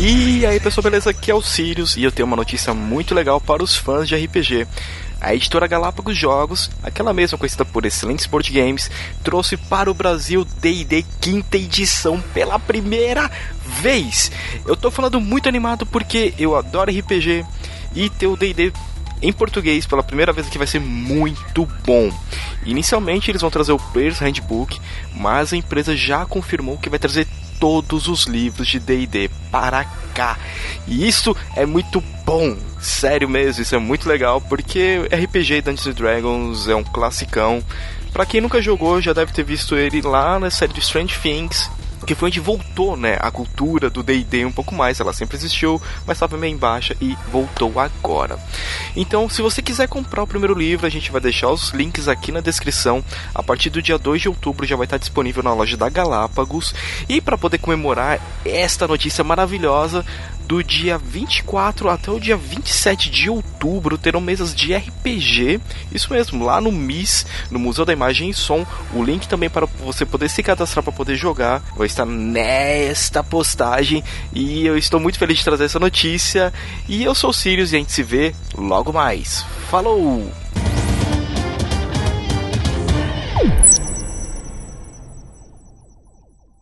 E aí pessoal, beleza? Aqui é o Sirius e eu tenho uma notícia muito legal para os fãs de RPG. A editora Galápagos Jogos, aquela mesma conhecida por excelentes board games, trouxe para o Brasil D&D quinta edição pela primeira vez. Eu tô falando muito animado porque eu adoro RPG e ter o D&D em português pela primeira vez aqui vai ser muito bom. Inicialmente eles vão trazer o Player's Handbook, mas a empresa já confirmou que vai trazer todos os livros de D&D para cá. E isso é muito bom, sério mesmo, isso é muito legal porque RPG Dungeons Dragons é um classicão. Para quem nunca jogou, já deve ter visto ele lá na série de Strange Things que foi onde voltou, né, a cultura do D&D um pouco mais. Ela sempre existiu, mas estava meio em baixa e voltou agora. Então, se você quiser comprar o primeiro livro, a gente vai deixar os links aqui na descrição. A partir do dia 2 de outubro já vai estar disponível na loja da Galápagos. E para poder comemorar esta notícia maravilhosa, do dia 24 até o dia 27 de outubro terão mesas de RPG. Isso mesmo, lá no MIS, no Museu da Imagem e Som. O link também para você poder se cadastrar para poder jogar vai estar nesta postagem. E eu estou muito feliz de trazer essa notícia. E eu sou o Sirius e a gente se vê logo mais. Falou!